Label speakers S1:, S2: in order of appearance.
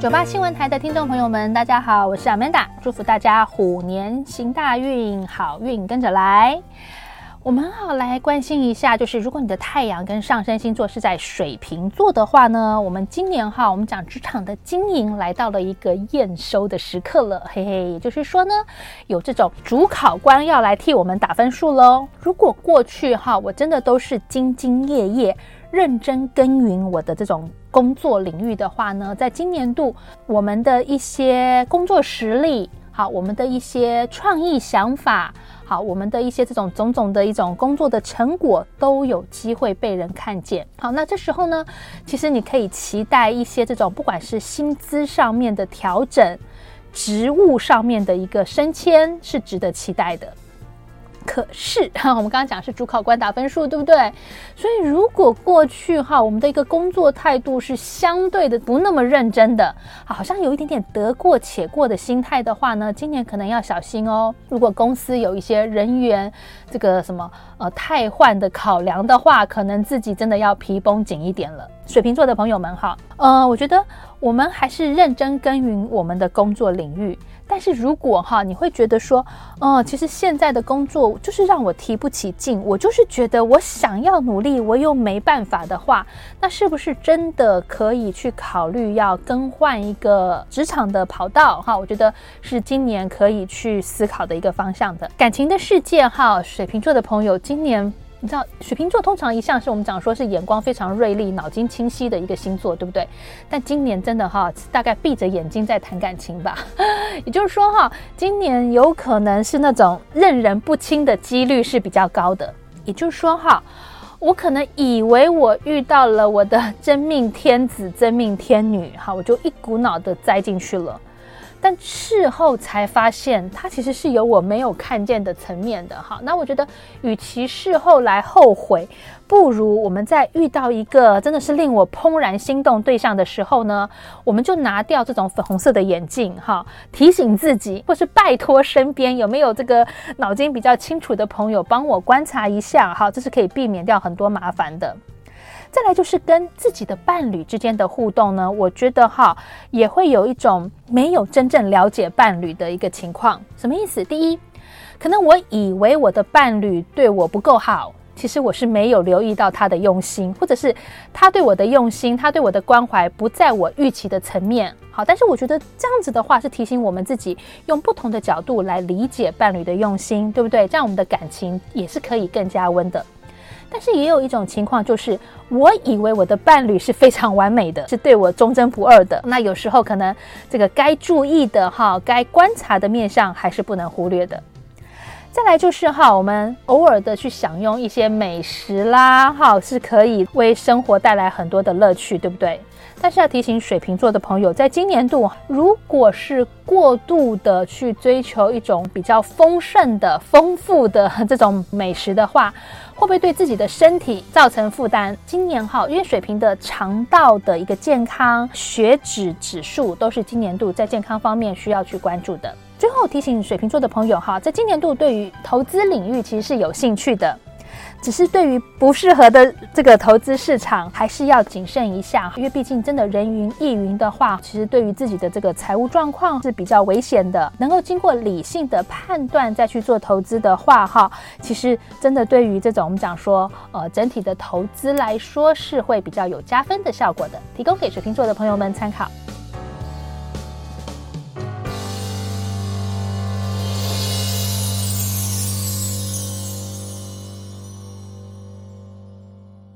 S1: 九八新闻台的听众朋友们，大家好，我是 Amanda，祝福大家虎年行大运，好运跟着来。我们好来关心一下，就是如果你的太阳跟上升星座是在水瓶座的话呢，我们今年哈，我们讲职场的经营来到了一个验收的时刻了，嘿嘿，也就是说呢，有这种主考官要来替我们打分数喽。如果过去哈，我真的都是兢兢业业。认真耕耘我的这种工作领域的话呢，在今年度，我们的一些工作实力，好，我们的一些创意想法，好，我们的一些这种种种的一种工作的成果，都有机会被人看见。好，那这时候呢，其实你可以期待一些这种，不管是薪资上面的调整，职务上面的一个升迁，是值得期待的。可是哈，我们刚刚讲是主考官打分数，对不对？所以如果过去哈，我们的一个工作态度是相对的不那么认真的，好像有一点点得过且过的心态的话呢，今年可能要小心哦。如果公司有一些人员这个什么呃汰换的考量的话，可能自己真的要皮绷紧一点了。水瓶座的朋友们哈，呃，我觉得我们还是认真耕耘我们的工作领域。但是如果哈，你会觉得说，哦，其实现在的工作就是让我提不起劲，我就是觉得我想要努力，我又没办法的话，那是不是真的可以去考虑要更换一个职场的跑道？哈，我觉得是今年可以去思考的一个方向的。感情的世界哈，水瓶座的朋友今年。你知道水瓶座通常一向是我们讲说是眼光非常锐利、脑筋清晰的一个星座，对不对？但今年真的哈，大概闭着眼睛在谈感情吧。也就是说哈，今年有可能是那种认人不清的几率是比较高的。也就是说哈，我可能以为我遇到了我的真命天子、真命天女，哈，我就一股脑的栽进去了。但事后才发现，它其实是有我没有看见的层面的哈。那我觉得，与其事后来后悔，不如我们在遇到一个真的是令我怦然心动对象的时候呢，我们就拿掉这种粉红色的眼镜哈，提醒自己，或是拜托身边有没有这个脑筋比较清楚的朋友帮我观察一下哈，这是可以避免掉很多麻烦的。再来就是跟自己的伴侣之间的互动呢，我觉得哈也会有一种没有真正了解伴侣的一个情况。什么意思？第一，可能我以为我的伴侣对我不够好，其实我是没有留意到他的用心，或者是他对我的用心，他对我的关怀不在我预期的层面。好，但是我觉得这样子的话是提醒我们自己用不同的角度来理解伴侣的用心，对不对？这样我们的感情也是可以更加温的。但是也有一种情况，就是我以为我的伴侣是非常完美的，是对我忠贞不二的。那有时候可能这个该注意的哈，该观察的面相还是不能忽略的。再来就是哈，我们偶尔的去享用一些美食啦，哈，是可以为生活带来很多的乐趣，对不对？但是要提醒水瓶座的朋友，在今年度，如果是过度的去追求一种比较丰盛的、丰富的这种美食的话，会不会对自己的身体造成负担？今年哈，因为水瓶的肠道的一个健康、血脂指数都是今年度在健康方面需要去关注的。最后提醒水瓶座的朋友哈，在今年度对于投资领域其实是有兴趣的。只是对于不适合的这个投资市场，还是要谨慎一下，因为毕竟真的人云亦云的话，其实对于自己的这个财务状况是比较危险的。能够经过理性的判断再去做投资的话，哈，其实真的对于这种我们讲说，呃，整体的投资来说是会比较有加分的效果的。提供给水瓶座的朋友们参考。